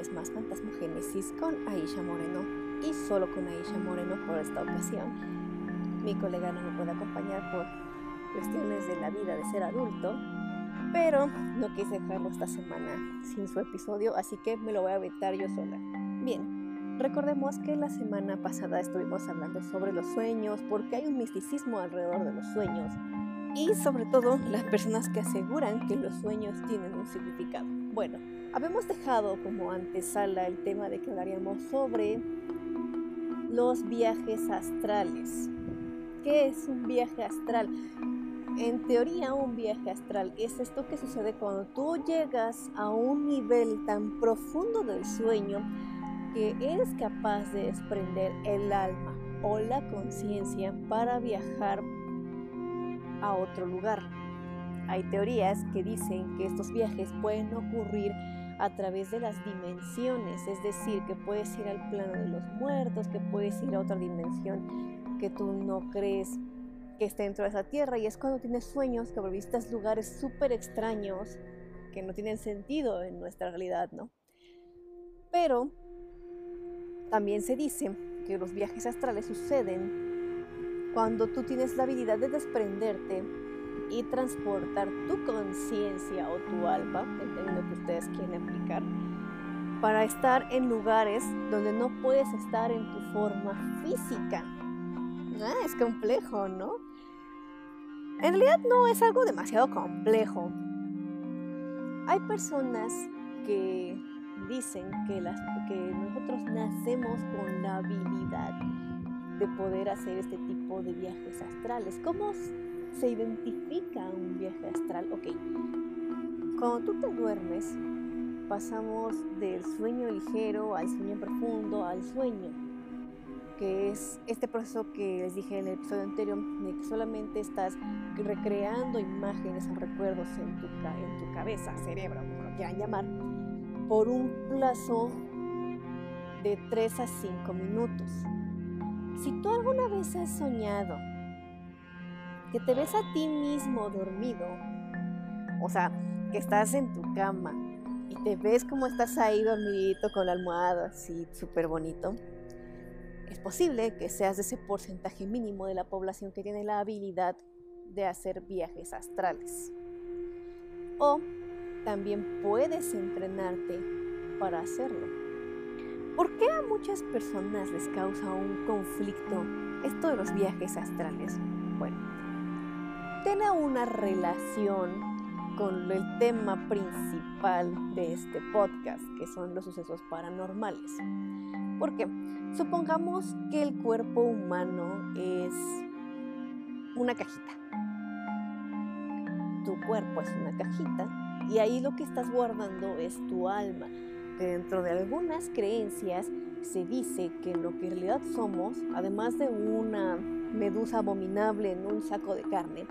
vez más Fantasmogénesis con Aisha Moreno y solo con Aisha Moreno por esta ocasión. Mi colega no me puede acompañar por cuestiones de la vida de ser adulto, pero no quise dejarlo esta semana sin su episodio, así que me lo voy a aventar yo sola. Bien, recordemos que la semana pasada estuvimos hablando sobre los sueños, porque hay un misticismo alrededor de los sueños y sobre todo las personas que aseguran que los sueños tienen un significado. Bueno, habíamos dejado como antesala el tema de que hablaríamos sobre los viajes astrales. ¿Qué es un viaje astral? En teoría, un viaje astral es esto que sucede cuando tú llegas a un nivel tan profundo del sueño que eres capaz de desprender el alma o la conciencia para viajar a otro lugar. Hay teorías que dicen que estos viajes pueden ocurrir a través de las dimensiones, es decir, que puedes ir al plano de los muertos, que puedes ir a otra dimensión que tú no crees que esté dentro de esa tierra y es cuando tienes sueños que visitas lugares súper extraños que no tienen sentido en nuestra realidad, ¿no? Pero también se dice que los viajes astrales suceden cuando tú tienes la habilidad de desprenderte y transportar tu conciencia o tu alma, entendiendo que ustedes quieren aplicar, para estar en lugares donde no puedes estar en tu forma física. Ah, es complejo, ¿no? En realidad no es algo demasiado complejo. Hay personas que dicen que nosotros nacemos con la habilidad de poder hacer este tipo de viajes astrales. ¿Cómo se identifica un viaje astral? Ok, cuando tú te duermes, pasamos del sueño ligero al sueño profundo al sueño, que es este proceso que les dije en el episodio anterior, de que solamente estás recreando imágenes o recuerdos en tu, en tu cabeza, cerebro, como lo quieran llamar, por un plazo de 3 a 5 minutos. Si tú alguna vez has soñado que te ves a ti mismo dormido, o sea, que estás en tu cama y te ves como estás ahí dormidito con la almohada, así súper bonito, es posible que seas de ese porcentaje mínimo de la población que tiene la habilidad de hacer viajes astrales. O también puedes entrenarte para hacerlo. ¿Por qué a muchas personas les causa un conflicto esto de los viajes astrales? Tiene una relación con el tema principal de este podcast, que son los sucesos paranormales. ¿Por qué? Supongamos que el cuerpo humano es una cajita. Tu cuerpo es una cajita y ahí lo que estás guardando es tu alma dentro de algunas creencias se dice que lo que en realidad somos, además de una medusa abominable en un saco de carne,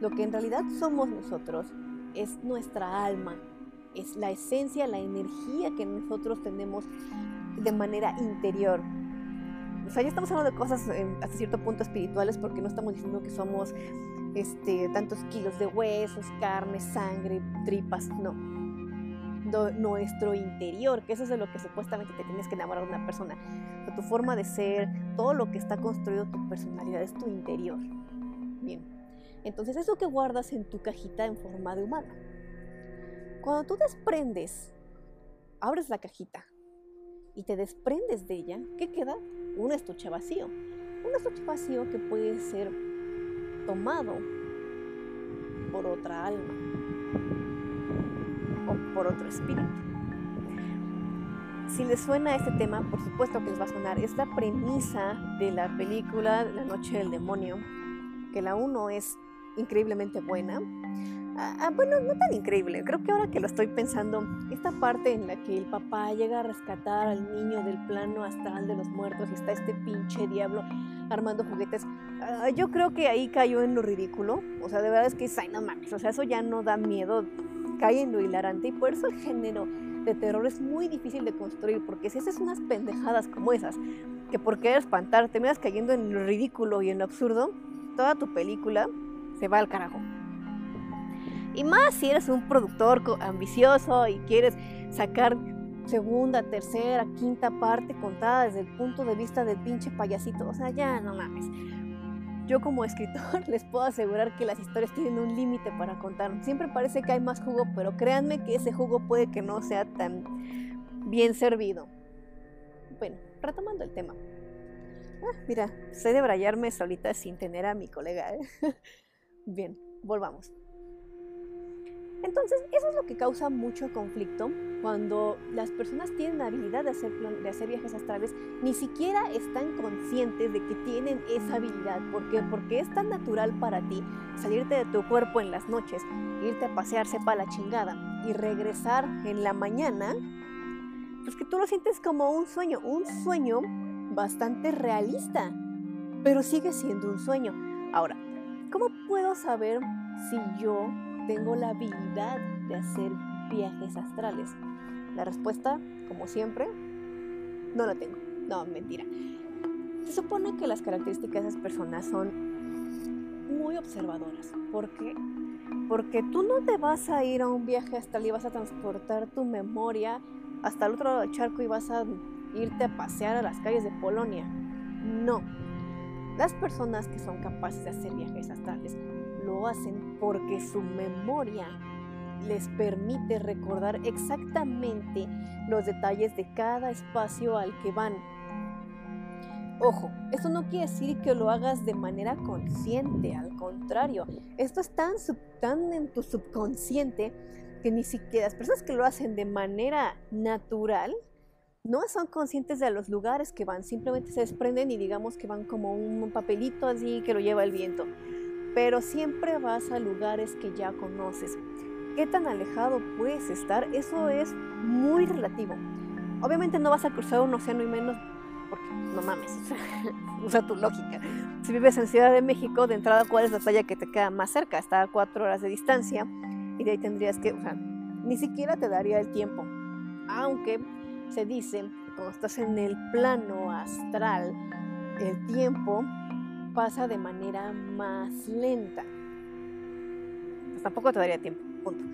lo que en realidad somos nosotros es nuestra alma, es la esencia, la energía que nosotros tenemos de manera interior. O sea, ya estamos hablando de cosas hasta cierto punto espirituales porque no estamos diciendo que somos este, tantos kilos de huesos, carne, sangre, tripas, no nuestro interior, que eso es de lo que supuestamente te tienes que enamorar de una persona. tu forma de ser, todo lo que está construido tu personalidad es tu interior. Entonces eso que guardas en tu cajita en forma de humano. Cuando tú desprendes, abres la cajita y te desprendes de ella, ¿qué queda? Un estuche vacío. Un estuche vacío que puede ser tomado por otra alma por otro espíritu. Si les suena este tema, por supuesto que les va a sonar. Es la premisa de la película La Noche del Demonio, que la 1 es increíblemente buena. Ah, ah, bueno, no tan increíble. Creo que ahora que lo estoy pensando, esta parte en la que el papá llega a rescatar al niño del plano astral de los muertos y está este pinche diablo armando juguetes, ah, yo creo que ahí cayó en lo ridículo. O sea, de verdad es que, ay, no mames, o sea, eso ya no da miedo cae en lo hilarante y por eso el género de terror es muy difícil de construir, porque si haces unas pendejadas como esas, que por querer espantar terminas cayendo en lo ridículo y en lo absurdo, toda tu película se va al carajo. Y más si eres un productor ambicioso y quieres sacar segunda, tercera, quinta parte contada desde el punto de vista del pinche payasito. O sea, ya no mames. Yo como escritor les puedo asegurar que las historias tienen un límite para contar. Siempre parece que hay más jugo, pero créanme que ese jugo puede que no sea tan bien servido. Bueno, retomando el tema. Ah, mira, sé debrayarme solita sin tener a mi colega. ¿eh? bien, volvamos. Entonces, eso es lo que causa mucho conflicto cuando las personas tienen la habilidad de hacer, de hacer viajes astrales, ni siquiera están conscientes de que tienen esa habilidad. ¿Por qué? Porque es tan natural para ti salirte de tu cuerpo en las noches, irte a pasear, sepa la chingada, y regresar en la mañana, pues que tú lo sientes como un sueño, un sueño bastante realista, pero sigue siendo un sueño. Ahora, ¿cómo puedo saber si yo tengo la habilidad de hacer viajes astrales? La respuesta, como siempre, no la tengo. No, mentira. Se supone que las características de esas personas son muy observadoras. ¿Por qué? Porque tú no te vas a ir a un viaje astral y vas a transportar tu memoria hasta el otro lado del charco y vas a irte a pasear a las calles de Polonia. No. Las personas que son capaces de hacer viajes astrales lo hacen porque su memoria les permite recordar exactamente los detalles de cada espacio al que van. Ojo, esto no quiere decir que lo hagas de manera consciente, al contrario, esto es tan, tan en tu subconsciente que ni siquiera las personas que lo hacen de manera natural no son conscientes de los lugares que van, simplemente se desprenden y digamos que van como un papelito así que lo lleva el viento. Pero siempre vas a lugares que ya conoces. ¿Qué tan alejado puedes estar? Eso es muy relativo. Obviamente no vas a cruzar un océano y menos porque no mames, usa tu lógica. Si vives en Ciudad de México, de entrada, ¿cuál es la playa que te queda más cerca? Está a cuatro horas de distancia y de ahí tendrías que, o sea, ni siquiera te daría el tiempo. Aunque se dice cuando estás en el plano astral, el tiempo pasa de manera más lenta. Pues tampoco te daría tiempo, punto.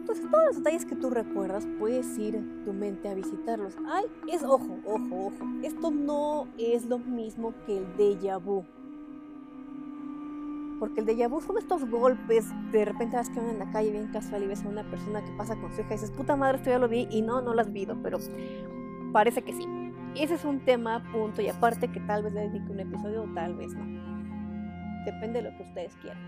Entonces, todos los detalles que tú recuerdas, puedes ir tu mente a visitarlos. Ay, es ojo, ojo, ojo. Esto no es lo mismo que el déjà vu. Porque el déjà vu son estos golpes, de repente vas van en la calle bien casual y ves a una persona que pasa con su hija y dices, puta madre, esto ya lo vi y no, no lo has visto, pero parece que sí. Ese es un tema, punto, y aparte que tal vez le dedique un episodio o tal vez no. Depende de lo que ustedes quieran.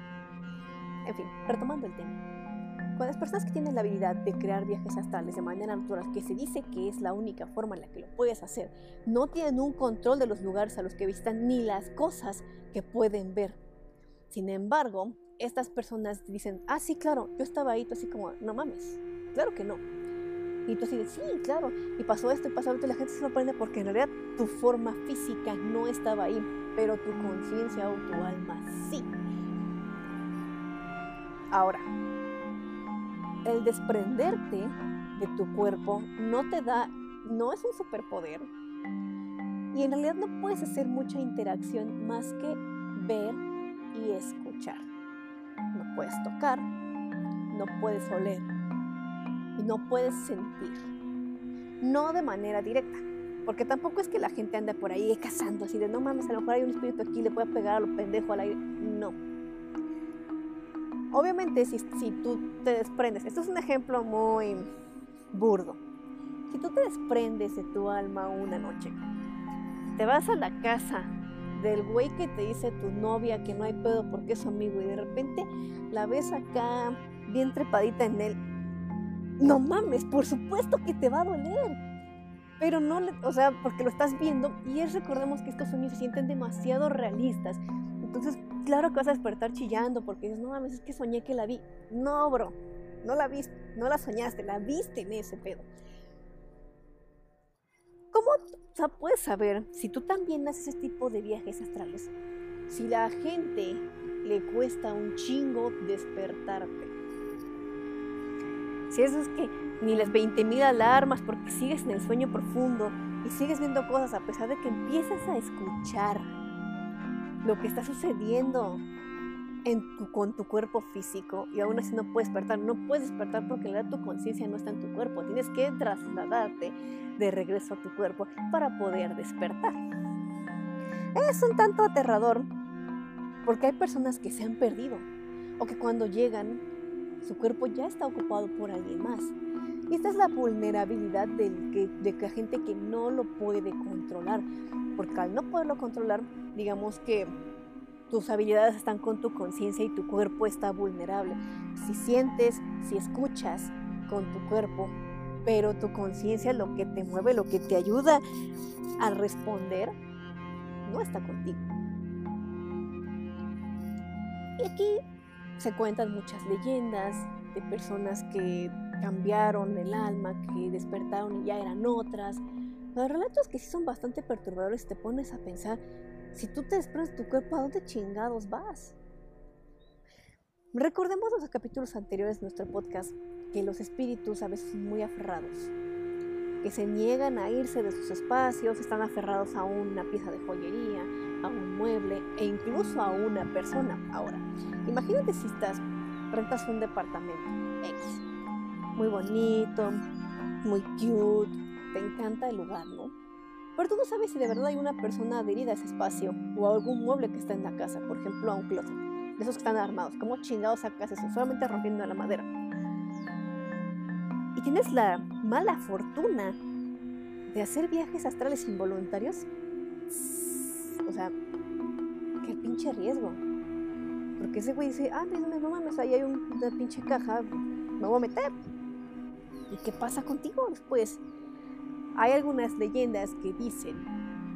En fin, retomando el tema. Con las personas que tienen la habilidad de crear viajes astrales de manera natural, que se dice que es la única forma en la que lo puedes hacer, no tienen un control de los lugares a los que visitan ni las cosas que pueden ver sin embargo, estas personas dicen, ah, sí, claro, yo estaba ahí, tú así como, no mames, claro que no. Y tú así sí, claro, y pasó esto y pasó esto, y la gente se sorprende porque en realidad tu forma física no estaba ahí, pero tu conciencia o tu alma sí. Ahora, el desprenderte de tu cuerpo no te da, no es un superpoder, y en realidad no puedes hacer mucha interacción más que ver y escuchar. No puedes tocar, no puedes oler y no puedes sentir. No de manera directa, porque tampoco es que la gente ande por ahí cazando así de no mames, a lo mejor hay un espíritu aquí, le a pegar a lo pendejo al aire. No. Obviamente, si, si tú te desprendes, esto es un ejemplo muy burdo. Si tú te desprendes de tu alma una noche, te vas a la casa del güey que te dice tu novia que no hay pedo porque es amigo y de repente la ves acá bien trepadita en él. No mames, por supuesto que te va a doler. Pero no, o sea, porque lo estás viendo y es, recordemos que estos sueños se sienten demasiado realistas. Entonces, claro que vas a despertar chillando porque dices, no mames, es que soñé que la vi. No, bro, no la viste, no la soñaste, la viste en ese pedo. ¿Cómo puedes saber si tú también haces ese tipo de viajes astrales. Si la gente le cuesta un chingo despertarte. Si eso es que ni las 20.000 alarmas porque sigues en el sueño profundo y sigues viendo cosas a pesar de que empiezas a escuchar lo que está sucediendo con tu cuerpo físico y aún así no puedes despertar. No puedes despertar porque en realidad tu conciencia no está en tu cuerpo. Tienes que trasladarte de regreso a tu cuerpo para poder despertar. Es un tanto aterrador porque hay personas que se han perdido o que cuando llegan su cuerpo ya está ocupado por alguien más. Y esta es la vulnerabilidad de de la gente que no lo puede controlar. Porque al no poderlo controlar, digamos que tus habilidades están con tu conciencia y tu cuerpo está vulnerable. Si sientes, si escuchas con tu cuerpo, pero tu conciencia lo que te mueve, lo que te ayuda a responder, no está contigo. Y aquí se cuentan muchas leyendas de personas que cambiaron el alma, que despertaron y ya eran otras. Los relatos que sí son bastante perturbadores te pones a pensar si tú te desprendes tu cuerpo, ¿a dónde chingados vas? Recordemos los capítulos anteriores de nuestro podcast que los espíritus a veces son muy aferrados, que se niegan a irse de sus espacios, están aferrados a una pieza de joyería, a un mueble e incluso a una persona. Ahora, imagínate si estás, rentas un departamento X, muy bonito, muy cute, te encanta el lugar, ¿no? Pero tú no sabes si de verdad hay una persona adherida a ese espacio o a algún mueble que está en la casa, por ejemplo, a un closet. De esos que están armados. ¿Cómo chingados sacas eso? Solamente rompiendo la madera. Y tienes la mala fortuna de hacer viajes astrales involuntarios. O sea, qué pinche riesgo. Porque ese güey dice, ah, no, no mames, ahí hay una pinche caja, me voy a meter. ¿Y qué pasa contigo después? Hay algunas leyendas que dicen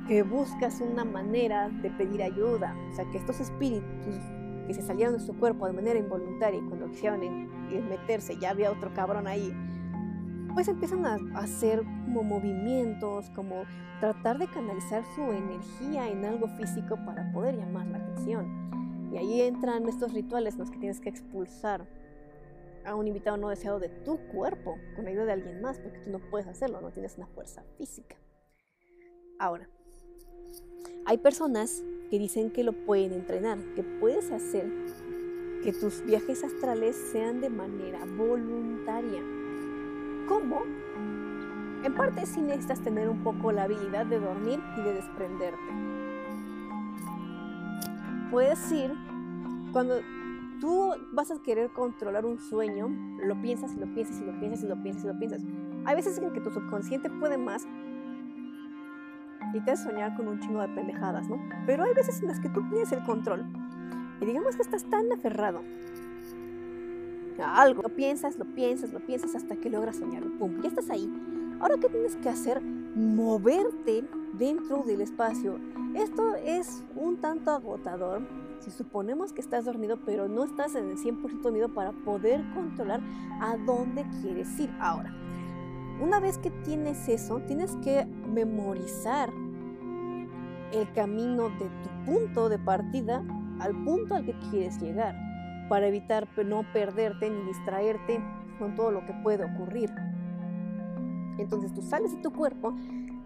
que buscas una manera de pedir ayuda, o sea, que estos espíritus que se salieron de su cuerpo de manera involuntaria y cuando quisieron meterse ya había otro cabrón ahí, pues empiezan a hacer como movimientos, como tratar de canalizar su energía en algo físico para poder llamar la atención. Y ahí entran estos rituales en los que tienes que expulsar a un invitado no deseado de tu cuerpo con ayuda de alguien más, porque tú no puedes hacerlo, no tienes una fuerza física. Ahora, hay personas que dicen que lo pueden entrenar, que puedes hacer que tus viajes astrales sean de manera voluntaria. ¿Cómo? En parte sí necesitas tener un poco la habilidad de dormir y de desprenderte. Puedes ir cuando tú vas a querer controlar un sueño, lo piensas y lo piensas y lo piensas y lo piensas y lo piensas. Hay veces en que tu subconsciente puede más y te hace soñar con un chingo de pendejadas, ¿no? Pero hay veces en las que tú tienes el control y digamos que estás tan aferrado a algo. Lo piensas, lo piensas, lo piensas hasta que logras soñarlo. ¡Pum! Ya estás ahí. Ahora, ¿qué tienes que hacer? Moverte dentro del espacio. Esto es un tanto agotador si suponemos que estás dormido, pero no estás en el 100% dormido para poder controlar a dónde quieres ir. Ahora, una vez que tienes eso, tienes que memorizar el camino de tu punto de partida al punto al que quieres llegar, para evitar no perderte ni distraerte con todo lo que puede ocurrir. Entonces tú sales de tu cuerpo,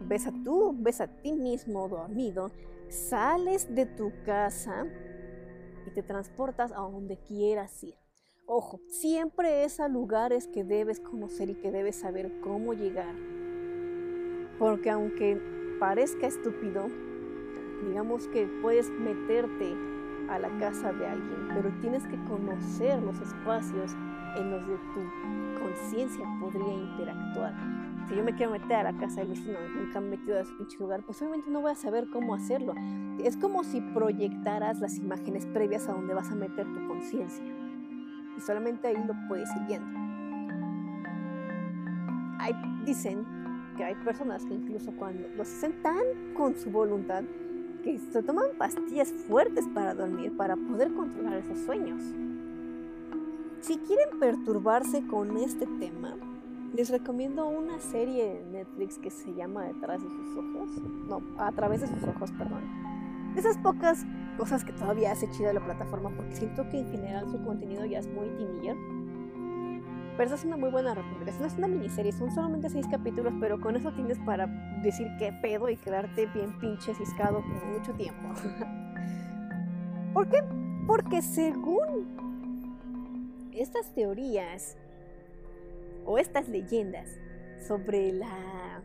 ves a tú, ves a ti mismo dormido, sales de tu casa y te transportas a donde quieras ir. Ojo, siempre es a lugares que debes conocer y que debes saber cómo llegar. Porque aunque parezca estúpido, digamos que puedes meterte a la casa de alguien, pero tienes que conocer los espacios en los que tu conciencia podría interactuar. Si yo me quiero meter a la casa del vecino, nunca me he metido a ese pinche lugar, pues obviamente no voy a saber cómo hacerlo. Es como si proyectaras las imágenes previas a donde vas a meter tu conciencia. Y solamente ahí lo puedes ir viendo. Hay, dicen que hay personas que incluso cuando los hacen tan con su voluntad que se toman pastillas fuertes para dormir para poder controlar esos sueños. Si quieren perturbarse con este tema, les recomiendo una serie de Netflix que se llama Detrás de sus ojos. No, a través de sus ojos, perdón. Esas pocas cosas que todavía hace chida la plataforma porque siento que en general su contenido ya es muy teenager. Pero esa es una muy buena recomendación. Es una miniserie, son solamente seis capítulos, pero con eso tienes para decir qué pedo y quedarte bien pinche ciscado por mucho tiempo. ¿Por qué? Porque según estas teorías o estas leyendas sobre la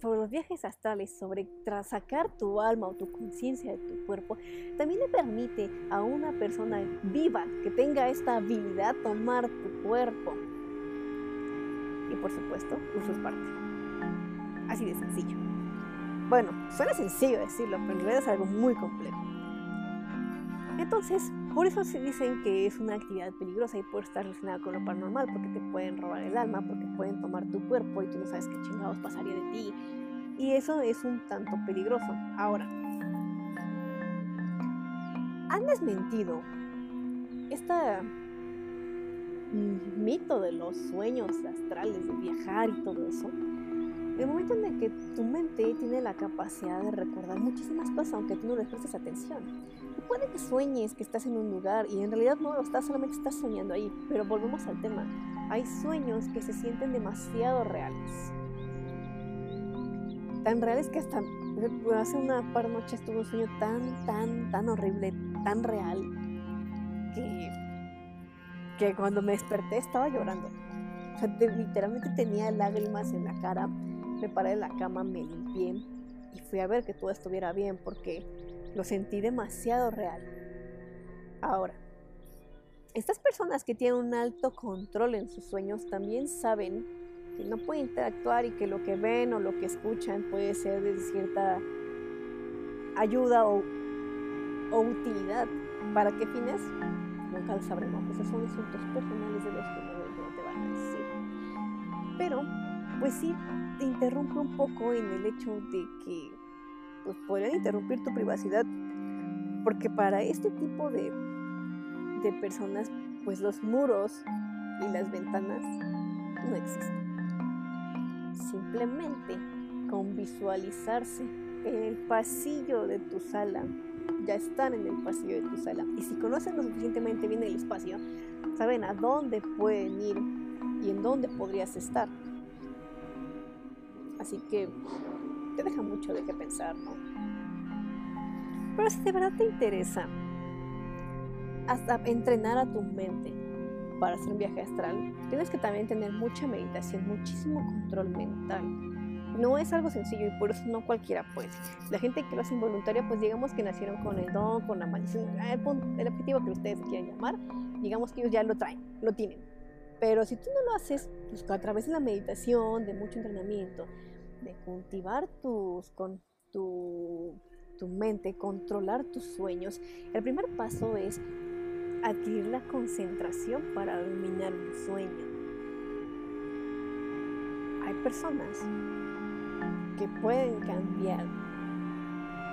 sobre los viajes astrales, sobre sacar tu alma o tu conciencia de tu cuerpo, también le permite a una persona viva que tenga esta habilidad tomar tu cuerpo. Y por supuesto, parte Así de sencillo. Bueno, suena sencillo decirlo, pero en realidad es algo muy complejo. Entonces, por eso se dicen que es una actividad peligrosa y puede estar relacionada con lo paranormal, porque te pueden robar el alma, porque pueden tomar tu cuerpo y tú no sabes qué chingados pasaría de ti. Y eso es un tanto peligroso. Ahora, han desmentido este mito de los sueños astrales, de viajar y todo eso. El momento en el que tu mente tiene la capacidad de recordar muchísimas cosas, aunque tú no le prestes atención puede que sueñes que estás en un lugar y en realidad no lo estás, solamente estás soñando ahí. Pero volvemos al tema. Hay sueños que se sienten demasiado reales. Tan reales que hasta hace una par noches tuve un sueño tan, tan, tan horrible, tan real, que, que cuando me desperté estaba llorando. O sea, literalmente tenía lágrimas en la cara. Me paré de la cama, me limpié y fui a ver que todo estuviera bien porque lo sentí demasiado real. Ahora, estas personas que tienen un alto control en sus sueños también saben que no pueden interactuar y que lo que ven o lo que escuchan puede ser de cierta ayuda o, utilidad. ¿Para qué fines? Nunca lo sabremos. Esos son asuntos personales de los que no, te van a decir. Pero, pues sí, te interrumpe un poco en el hecho de que pues podrían interrumpir tu privacidad. Porque para este tipo de, de personas, pues los muros y las ventanas no existen. Simplemente con visualizarse en el pasillo de tu sala, ya están en el pasillo de tu sala. Y si conocen lo suficientemente bien el espacio, saben a dónde pueden ir y en dónde podrías estar. Así que te deja mucho de qué pensar, ¿no? Pero si de verdad te interesa hasta entrenar a tu mente para hacer un viaje astral, tienes que también tener mucha meditación, muchísimo control mental. No es algo sencillo y por eso no cualquiera puede. La gente que lo hace involuntaria, pues digamos que nacieron con el don, con la maldición, el, objetivo que ustedes quieran llamar, digamos que ellos ya lo traen, lo tienen. Pero si tú no lo haces, pues a través de la meditación, de mucho entrenamiento, de cultivar con tu, tu mente, controlar tus sueños, el primer paso es adquirir la concentración para dominar un sueño. Hay personas que pueden cambiar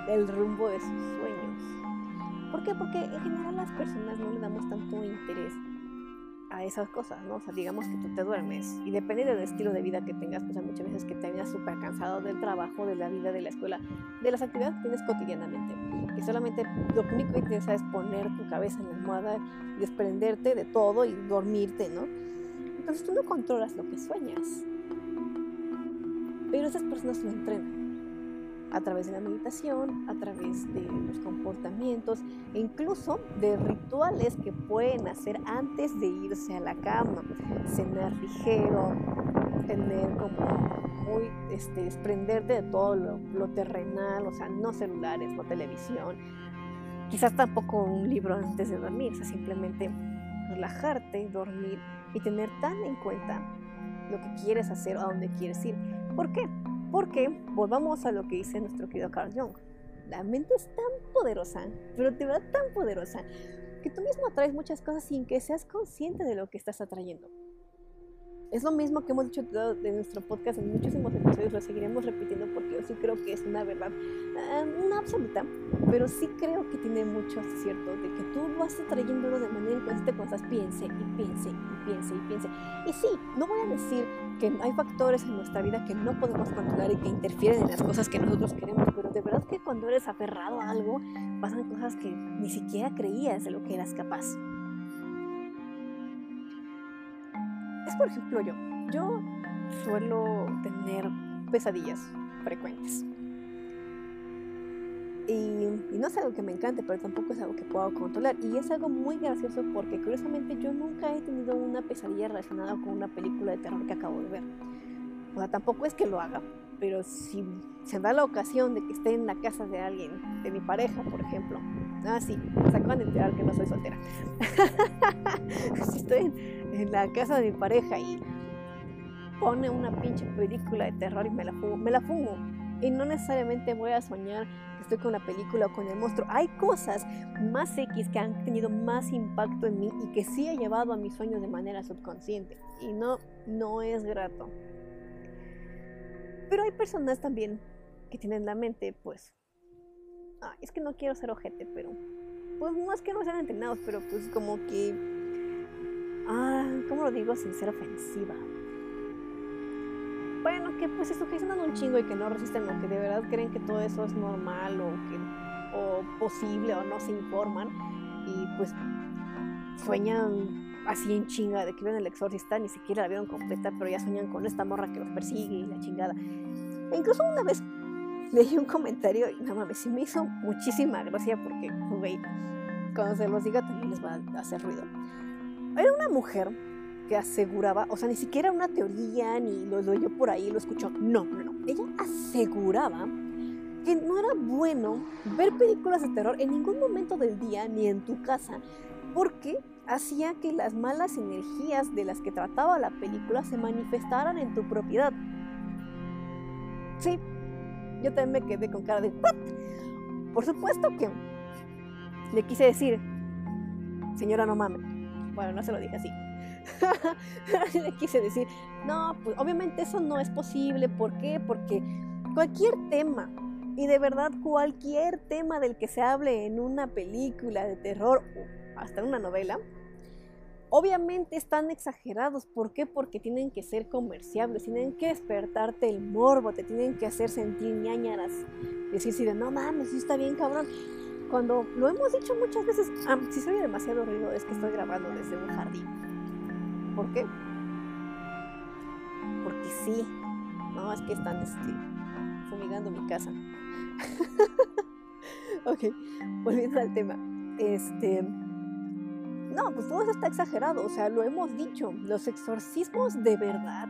el rumbo de sus sueños. ¿Por qué? Porque en general las personas no le damos tanto interés a esas cosas, ¿no? O sea, digamos que tú te duermes y depende del estilo de vida que tengas, pues hay muchas veces que te vengas súper cansado del trabajo, de la vida, de la escuela, de las actividades que tienes cotidianamente. Que solamente lo único que interesa es poner tu cabeza en la almohada, desprenderte de todo y dormirte, ¿no? Entonces tú no controlas lo que sueñas. Pero esas personas lo entrenan a través de la meditación, a través de los comportamientos e incluso de rituales que pueden hacer antes de irse a la cama. Cenar ligero, tener como muy, este, desprenderte de todo lo, terrenal, o sea, no celulares, no televisión, quizás tampoco un libro antes de dormir, o sea, simplemente relajarte, dormir y tener tan en cuenta lo que quieres hacer o a dónde quieres ir. ¿Por qué? Porque volvamos a lo que dice nuestro querido Carl Jung. La mente es tan poderosa, pero de verdad tan poderosa, que tú mismo atraes muchas cosas sin que seas consciente de lo que estás atrayendo. Es lo mismo que hemos dicho de nuestro podcast en muchísimos episodios, lo seguiremos repitiendo porque yo sí creo que es una verdad, ah, no absoluta, pero sí creo que tiene mucho cierto de que tú vas atrayéndolo de manera inconsciente cuando estás piense y piense y piense y piense. Y sí, no voy a decir que hay factores en nuestra vida que no podemos controlar y que interfieren en las cosas que nosotros queremos, pero de verdad que cuando eres aferrado a algo, pasan cosas que ni siquiera creías de lo que eras capaz. Es por ejemplo yo. Yo suelo tener pesadillas frecuentes. Y, no es algo que me encante, pero tampoco es algo que puedo controlar. Y es algo muy gracioso porque curiosamente yo nunca he tenido una pesadilla relacionada con una película de terror que acabo de ver. O sea, tampoco es que lo haga, pero si se da la ocasión de que esté en la casa de alguien, de mi pareja, por ejemplo. Ah, sí, se acaban de enterar que no soy soltera. si estoy en, la casa de mi pareja y pone una pinche película de terror y me la fumo, me la fumo. Y no necesariamente voy a soñar que estoy con la película o con el monstruo. Hay cosas más X que han tenido más impacto en mí y que sí he llevado a mis sueños de manera subconsciente. Y no, no es grato. Pero hay personas también que tienen la mente, pues, es que no quiero ser ojete, pero, pues no es que no sean entrenados, pero pues como que, ah, ¿cómo lo digo sin ser ofensiva? Bueno, que pues se sugestionan un chingo y que no resisten o que de verdad creen que todo eso es normal o que o posible o no se informan y pues sueñan así en chinga de que ven el exorcista, ni siquiera la vieron completa, pero ya sueñan con esta morra que los persigue y la chingada. E incluso una vez leí un comentario y no mames, sí me hizo muchísima gracia porque, güey, cuando se los diga también les va a hacer ruido. Era una mujer que aseguraba, o sea, ni siquiera una teoría, ni lo leyó por ahí, lo escuchó. No, no, no. Ella aseguraba que no era bueno ver películas de terror en ningún momento del día ni en tu casa, porque hacía que las malas energías de las que trataba la película se manifestaran en tu propiedad. Sí, yo también me quedé con cara de ¿What? Por supuesto que le quise decir, señora, no mames. Bueno, no se lo dije así. quise decir, no, pues obviamente eso no es posible. ¿Por qué? Porque cualquier tema, y de verdad cualquier tema del que se hable en una película de terror o hasta una novela, Obviamente están exagerados. ¿Por qué? Porque tienen que ser comerciables, tienen que despertarte el morbo, te tienen que hacer sentir ñañaras. Decir si de no mames, sí está bien cabrón. Cuando lo hemos dicho muchas veces, ah, si soy demasiado ruido es que estoy grabando desde un jardín. ¿Por qué? Porque sí. No, es que están este, fumigando mi casa. ok, volviendo al tema. Este no, pues todo eso está exagerado, o sea, lo hemos dicho, los exorcismos de verdad,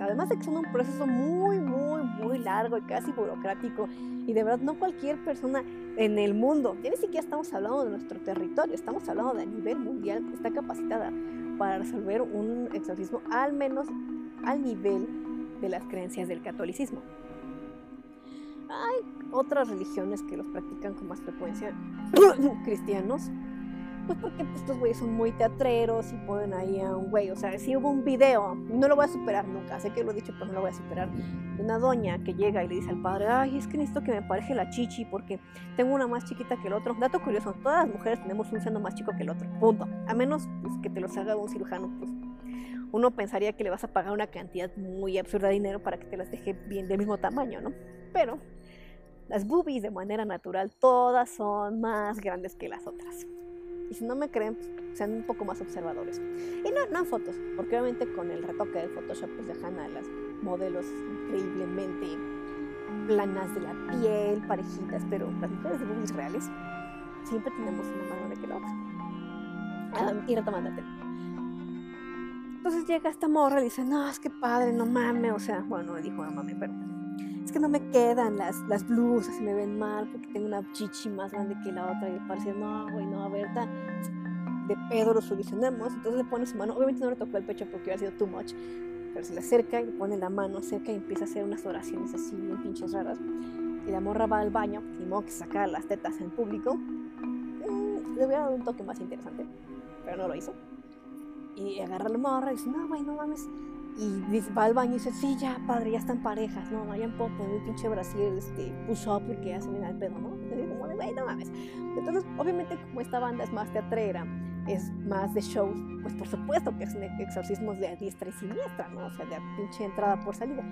además de que son un proceso muy, muy, muy largo y casi burocrático, y de verdad no cualquier persona en el mundo, ya ni siquiera estamos hablando de nuestro territorio, estamos hablando de a nivel mundial, está capacitada para resolver un exorcismo al menos al nivel de las creencias del catolicismo. Hay otras religiones que los practican con más frecuencia, cristianos, pues porque pues, estos güeyes son muy teatreros y ponen ahí a un güey. O sea, si hubo un video, no lo voy a superar nunca, sé que lo he dicho, pero no lo voy a superar. Una doña que llega y le dice al padre, ay, es que necesito que me pareje la chichi porque tengo una más chiquita que el otro. Dato curioso, todas las mujeres tenemos un seno más chico que el otro, punto. A menos pues, que te los haga un cirujano, pues uno pensaría que le vas a pagar una cantidad muy absurda de dinero para que te las deje bien del mismo tamaño, ¿no? Pero las boobies de manera natural todas son más grandes que las otras. Y si no me creen, pues, sean un poco más observadores. Y no, no en fotos, porque obviamente con el retoque del Photoshop pues dejan a las modelos increíblemente planas de la piel, parejitas, pero las mujeres de boobies reales siempre tenemos una mano de que la otra. Um, y retomando el tema. Entonces llega esta morra y dice, no, es que padre, no mames, o sea, bueno, no dijo no mames, pero es que no me quedan las, las blusas, me ven mal porque tengo una chichi más grande que la otra y parece, no, güey, no, a ver, de pedo lo solucionamos. Entonces le pone su mano, obviamente no le tocó el pecho porque hubiera sido too much, pero se le acerca y le pone la mano cerca y empieza a hacer unas oraciones así, bien pinches raras. Y la morra va al baño, ni modo que sacar las tetas en público. Mm, le hubiera dado un toque más interesante, pero no lo hizo. Y agarra la morra y dice, no, güey, no mames y va al baño y dice, sí, ya, padre, ya están parejas, no, no, ya puedo poner un pinche Brasil, este, push up porque da el pedo, ¿no? Entonces, como de, no mames. Entonces, obviamente, como esta banda es más teatrera, es más de shows, pues por supuesto que es exorcismos de diestra y siniestra, ¿no? O sea, de pinche entrada por salida.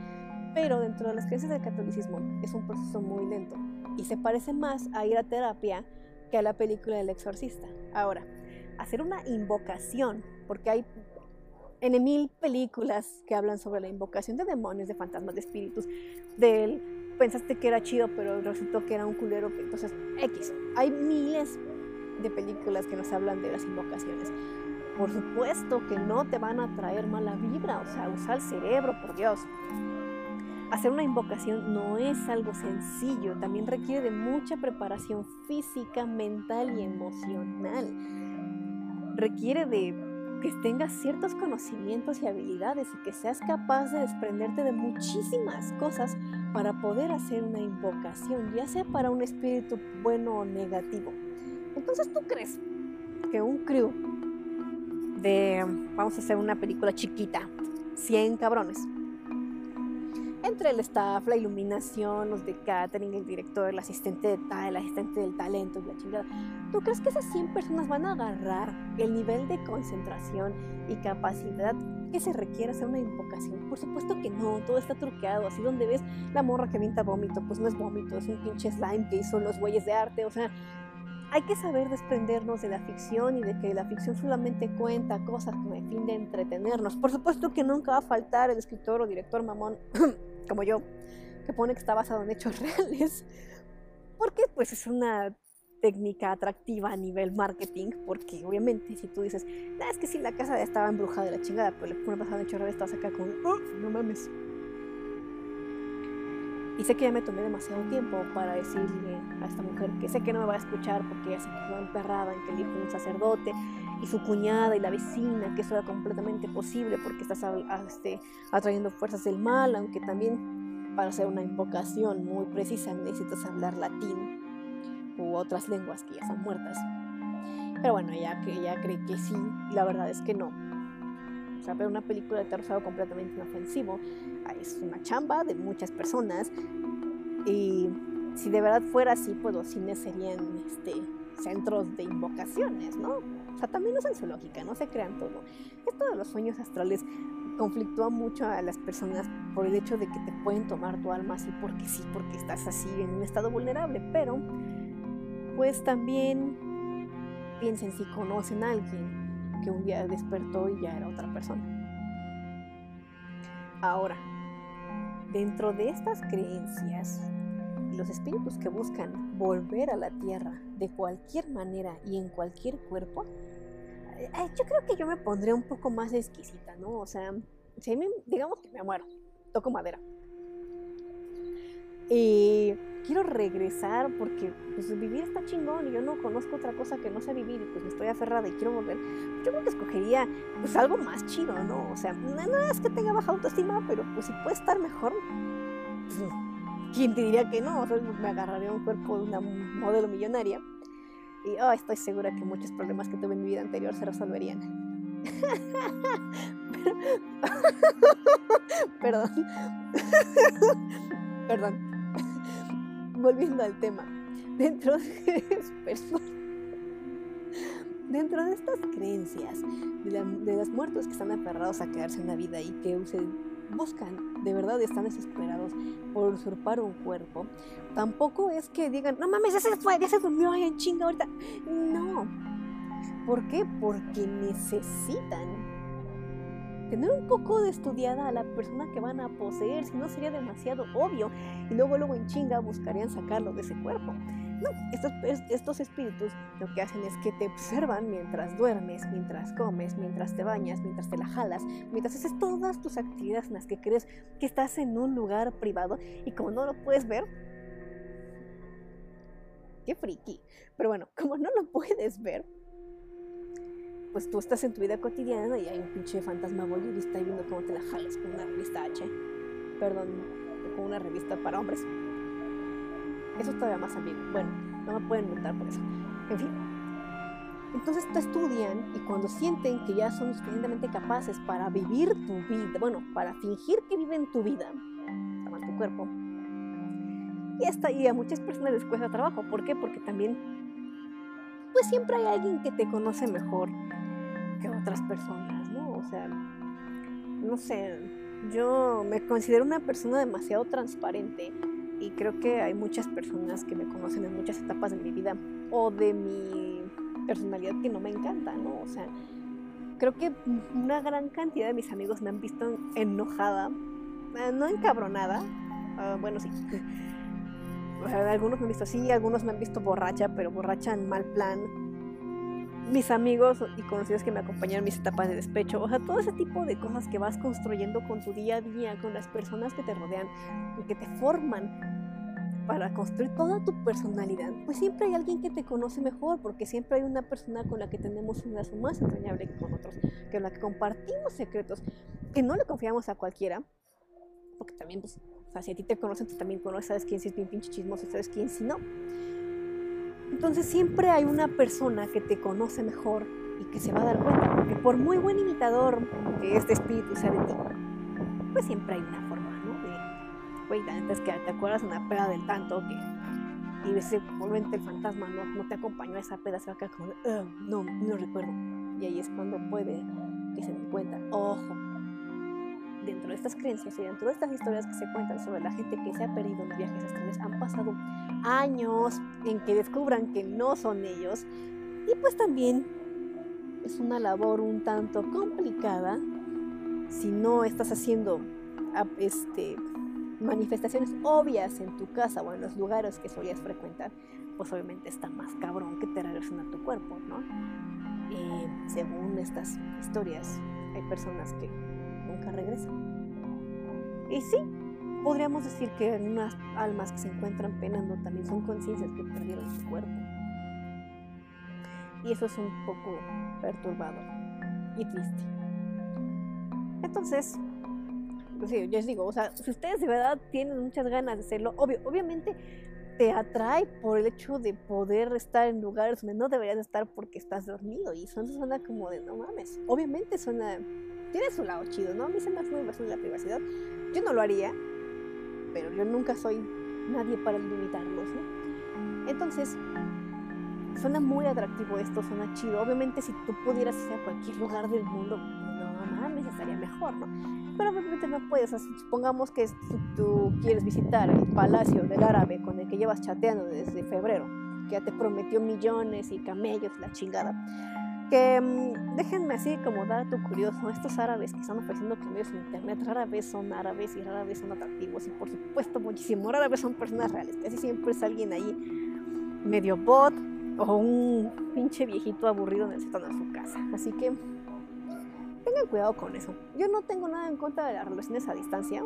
Pero dentro de las creencias del catolicismo es un proceso muy lento y se parece más a ir a terapia que a la película del exorcista. Ahora, hacer una invocación, porque hay en mil películas que hablan sobre la invocación de demonios, de fantasmas, de espíritus, del pensaste que era chido, pero resultó que era un culero. Entonces, X. Hay miles de películas que nos hablan de las invocaciones. Por supuesto que no te van a traer mala vibra, o sea, usa el cerebro, por Dios. Hacer una invocación no es algo sencillo, también requiere de mucha preparación física, mental y emocional. Requiere de que tengas ciertos conocimientos y habilidades y que seas capaz de desprenderte de muchísimas cosas para poder hacer una invocación, ya sea para un espíritu bueno o negativo. Entonces, ¿tú crees que un crew de, vamos a hacer una película chiquita, 100 cabrones, entre el staff, la iluminación, los de catering, el director, el asistente de tal, el asistente del talento y la chingada. ¿Tú crees que esas 100 personas van a agarrar el nivel de concentración y capacidad que se requiere hacer una invocación? Por supuesto que no, todo está truqueado. Así donde ves la morra que avienta vómito, pues no es vómito, es un pinche slime que hizo los güeyes de arte. O sea, hay que saber desprendernos de la ficción y de que la ficción solamente cuenta cosas con el fin de entretenernos. Por supuesto que nunca va a faltar el escritor o director mamón como yo, que pone que está basado en hechos reales, porque pues es una técnica atractiva a nivel marketing, porque obviamente si tú dices, es que si la casa ya estaba embrujada de la chingada, pero le pone basado en hechos reales, estás acá con, oh, no mames. Y sé que ya me tomé demasiado tiempo para decirle a esta mujer que sé que no me va a escuchar porque ella se quedó emperrada en que de un sacerdote y su cuñada y la vecina, que eso era completamente posible porque estás este, atrayendo fuerzas del mal, aunque también para hacer una invocación muy precisa necesitas hablar latín u otras lenguas que ya están muertas. Pero bueno, ella, ella cree que sí, y la verdad es que no. O sea, ver una película de terror completamente inofensivo. Ah, es una chamba de muchas personas. Y si de verdad fuera así, pues los cines serían este, centros de invocaciones, ¿no? También no es lógica, no se crean todo. Esto de los sueños astrales conflictúa mucho a las personas por el hecho de que te pueden tomar tu alma así porque sí, porque estás así en un estado vulnerable, pero pues también piensen si conocen a alguien que un día despertó y ya era otra persona. Ahora, dentro de estas creencias, los espíritus que buscan volver a la tierra de cualquier manera y en cualquier cuerpo, yo creo que yo me pondré un poco más exquisita, ¿no? O sea, si digamos que me muero, toco madera. Y quiero regresar porque pues, vivir está chingón y yo no conozco otra cosa que no sé vivir y pues me estoy aferrada y quiero volver. Yo creo que escogería pues algo más chido, ¿no? O sea, no, es que tenga baja autoestima, pero pues si puede estar mejor, pues, ¿quién te diría que no? O sea, me agarraría un cuerpo de una modelo millonaria y oh, estoy segura que muchos problemas que tuve en mi vida anterior se resolverían. Perdón. Perdón volviendo al tema, dentro de, dentro de estas creencias de, los muertos que están aferrados a quedarse en la vida y que buscan, de verdad están desesperados por usurpar un cuerpo, tampoco es que digan, no mames, ya se fue, ya se durmió en chinga ahorita. No. ¿Por qué? Porque necesitan tener un poco de estudiada a la persona que van a poseer, si no sería demasiado obvio. Y luego, luego en chinga buscarían sacarlo de ese cuerpo. No, estos, estos espíritus lo que hacen es que te observan mientras duermes, mientras comes, mientras te bañas, mientras te la jalas, mientras haces todas tus actividades en las que crees que estás en un lugar privado y como no lo puedes ver, qué friki. Pero bueno, como no lo puedes ver, pues tú estás en tu vida cotidiana y hay un pinche fantasma y viendo cómo te la jalas con una revista H. Perdón, con una revista para hombres. Eso es todavía más amigo. Bueno, no me pueden multar por eso. En fin. Entonces te estudian y cuando sienten que ya son suficientemente capaces para vivir tu vida, bueno, para fingir que viven tu vida, toman tu cuerpo. Y, hasta, y a muchas personas les cuesta trabajo. ¿Por qué? Porque también, pues siempre hay alguien que te conoce mejor que otras personas, ¿no? O sea, no sé, yo me considero una persona demasiado transparente y creo que hay muchas personas que me conocen en muchas etapas de mi vida o de mi personalidad que no me encanta, ¿no? O sea, creo que una gran cantidad de mis amigos me han visto enojada, eh, no encabronada, Ah, bueno, sí. algunos me han visto así, algunos me han visto borracha, pero borracha en mal plan. Mis amigos y conocidos que me acompañaron mis etapas de despecho, o sea, todo ese tipo de cosas que vas construyendo con tu día a día, con las personas que te rodean y que te forman para construir toda tu personalidad, pues siempre hay alguien que te conoce mejor, porque siempre hay una persona con la que tenemos un lazo más entrañable que con otros, con la que compartimos secretos, que no le confiamos a cualquiera, porque también, pues, o sea, si a ti te conocen, tú también conoces, sabes quién sí es bien pinche chismoso, sabes quién sí no. Entonces siempre hay una persona que te conoce mejor y que se va a dar cuenta, porque por muy buen imitador que este espíritu sea de ti, pues siempre hay una forma güey, la que te acuerdas una peda del tanto que y ese volvente el fantasma no, no te acompañó a esa peda, se va a quedar como, no, no recuerdo. Y ahí es cuando puede que se den cuenta, ojo, dentro de estas creencias y dentro de estas historias que se cuentan sobre la gente que se ha perdido en los viajes astrales, han pasado años en que descubran que no son ellos. Y pues también es una labor un tanto complicada si no estás haciendo este, manifestaciones obvias en tu casa o en los lugares que solías frecuentar, pues obviamente está más cabrón que te regresen a tu cuerpo, ¿no? Y según estas historias, hay personas que nunca regresan. Y sí, podríamos decir que unas almas que se encuentran penando también son conciencias que perdieron su cuerpo. Y eso es un poco perturbador y triste. Entonces, pues sí, yo les digo, o sea, si ustedes de verdad tienen muchas ganas de hacerlo, obvio, obviamente te atrae por el hecho de poder estar en lugares donde no deberías estar porque estás dormido y eso suena como de no mames. Obviamente suena, tiene su lado chido, ¿no? A mí se me hace muy bastante la privacidad. Yo no lo haría, pero yo nunca soy nadie para limitarlos, ¿no? Entonces, suena muy atractivo esto, suena chido. Obviamente si tú pudieras ir a cualquier lugar del mundo, no mames, estaría mejor, ¿no? pero obviamente no puedes. supongamos que tú quieres visitar el palacio del árabe con el que llevas chateando desde febrero, que ya te prometió millones y camellos, la chingada. Que mm, déjenme así como dato curioso, estos árabes que están ofreciendo camellos en internet, rara vez son árabes y rara vez son atractivos y por supuesto muchísimo, rara vez son personas reales, casi siempre es alguien ahí medio bot o un pinche viejito aburrido en el sótano de su casa. Así que tengan cuidado con eso. Yo no tengo nada en contra de las relaciones a distancia.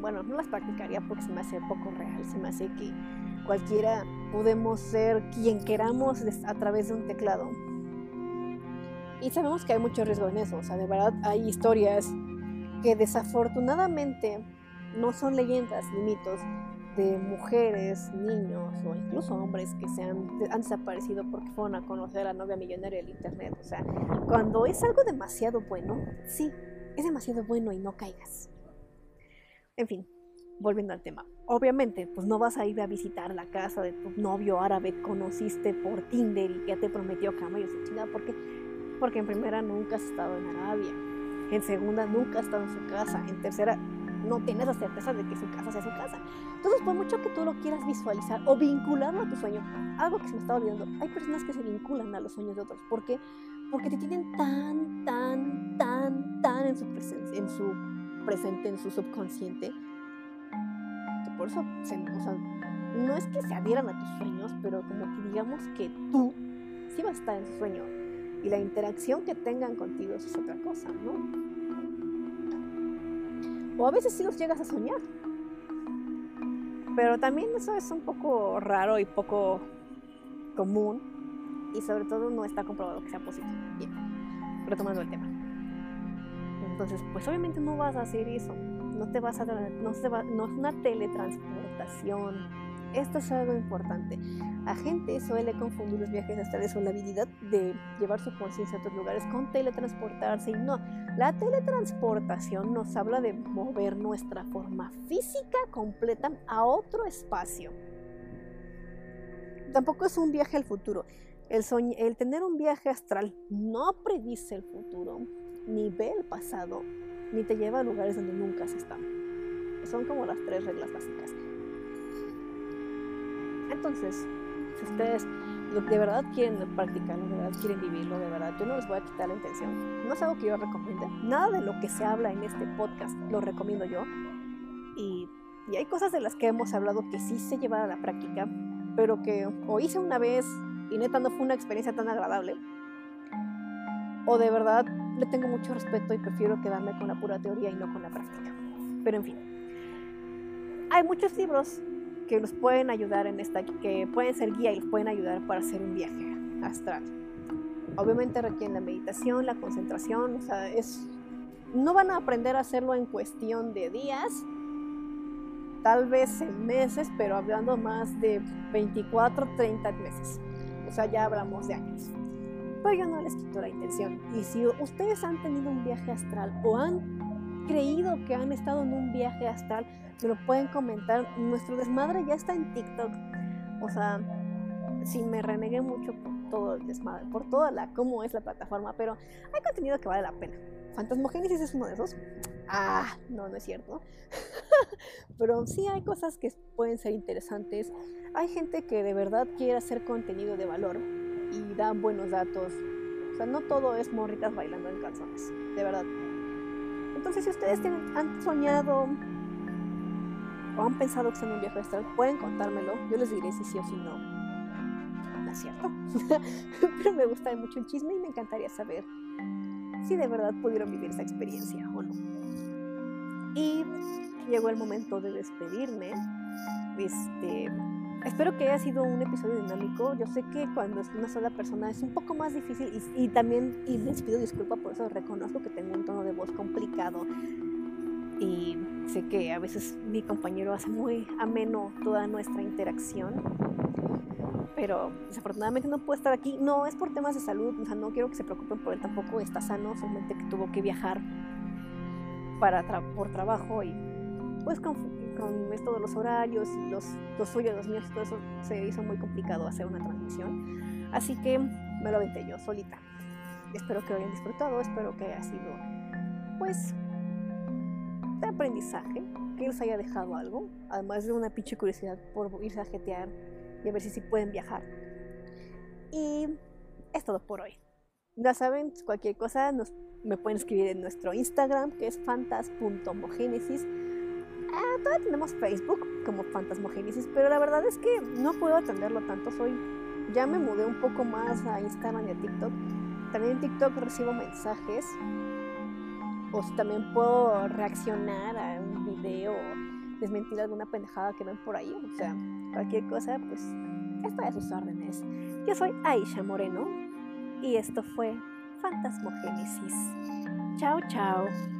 Bueno, no las practicaría porque se me hace poco real. Se me hace que cualquiera podemos ser quien queramos a través de un teclado. Y sabemos que hay mucho riesgo en eso. O sea, de verdad hay historias que desafortunadamente no son leyendas ni mitos, de mujeres, niños o incluso hombres que se han, han, desaparecido porque fueron a conocer a la novia millonaria del internet. O sea, cuando es algo demasiado bueno, sí, es demasiado bueno y no caigas. En fin, volviendo al tema. Obviamente, pues no vas a ir a visitar la casa de tu novio árabe que conociste por Tinder y que te prometió camellos y chingada. ¿Por qué? Porque en primera nunca has estado en Arabia. En segunda nunca has estado en su casa. En tercera no tienes la certeza de que su casa sea su casa. Entonces, por mucho que tú lo quieras visualizar o vincularlo a tu sueño, algo que se me estaba olvidando, hay personas que se vinculan a los sueños de otros. ¿Por qué? Porque te tienen tan, tan, tan, tan en su presencia, en su presente, en su subconsciente, que por eso se, o sea, no es que se adhieran a tus sueños, pero como que digamos que tú sí vas a estar en su sueño. Y la interacción que tengan contigo es otra cosa, ¿no? O a veces sí los llegas a soñar. Pero también eso es un poco raro y poco común. Y sobre todo no está comprobado que sea positivo. Bien, retomando el tema. Entonces, pues obviamente no vas a hacer eso. No te vas a... No, se va, no es una teletransportación esto es algo importante. A gente suele confundir los viajes astrales o la habilidad de llevar su conciencia a otros lugares con teletransportarse y no. La teletransportación nos habla de mover nuestra forma física completa a otro espacio. Tampoco es un viaje al futuro. El, el tener un viaje astral no predice el futuro, ni ve el pasado, ni te lleva a lugares donde nunca se está. Son como las tres reglas básicas. Entonces, si ustedes de verdad quieren practicarlo, de verdad quieren vivirlo, de verdad, yo no les voy a quitar la intención. No es algo que yo recomiende. Nada de lo que se habla en este podcast lo recomiendo yo. Y Y hay cosas de las que hemos hablado que sí se llevar a la práctica, pero que o hice una vez y neta no fue una experiencia tan agradable, o de verdad le tengo mucho respeto y prefiero quedarme con la pura teoría y no con la práctica. Pero en fin, hay muchos libros que los pueden ayudar en esta, que pueden ser guía y los pueden ayudar para hacer un viaje astral. Obviamente requieren la meditación, la concentración, o sea, es, no van a aprender a hacerlo en cuestión de días, tal vez en meses, pero hablando más de 24, 30 meses. O sea, ya hablamos de años. Pero yo no les quito la intención. Y si ustedes han tenido un viaje astral o han creído que han estado en un viaje astral, me lo pueden comentar. Nuestro desmadre ya está en TikTok. O sea, si me renegué mucho por todo el desmadre, por toda la cómo es la plataforma, pero hay contenido que vale la pena. Fantasmogénesis es uno de esos. Ah, no, no es cierto. Pero sí hay cosas que pueden ser interesantes. Hay gente que de verdad quiere hacer contenido de valor y da buenos datos. O sea, no todo es morritas bailando en calzones, de verdad. Entonces, si ustedes han soñado o han pensado que son un viaje astral, pueden contármelo. Yo les diré si sí o si no. No es cierto. Pero me gusta mucho el chisme y me encantaría saber si de verdad pudieron vivir esa experiencia o no. Y llegó el momento de despedirme. Este, espero que haya sido un episodio dinámico. Yo sé que cuando es una sola persona es un poco más difícil y, también y les pido disculpas por eso. Reconozco que tengo un tono de voz complicado y sé que a veces mi compañero hace muy ameno toda nuestra interacción. Pero desafortunadamente no puede estar aquí. No es por temas de salud, o sea, no quiero que se preocupen por él tampoco. Está sano, solamente que tuvo que viajar para por trabajo y pues con, esto de los horarios y los, los suyos, los míos, todo eso se hizo muy complicado hacer una transmisión. Así que me lo aventé yo solita. Espero que lo hayan disfrutado, espero que haya sido pues de aprendizaje, que les haya dejado algo, además de una pinche curiosidad por irse a jetear y a ver si sí pueden viajar. Y es todo por hoy. Ya saben, cualquier cosa nos me pueden escribir en nuestro Instagram, que es fantas.homogénesis. Ah, todavía tenemos Facebook como Fantasmogénesis, pero la verdad es que no puedo atenderlo tanto. Soy, ya me mudé un poco más a Instagram y a TikTok. También en TikTok recibo mensajes. O si también puedo reaccionar a un video desmentir alguna pendejada que ven por ahí. O sea, cualquier cosa, pues está a sus órdenes. Yo soy Aisha Moreno y esto fue Fantasmogénesis. Chao, chao.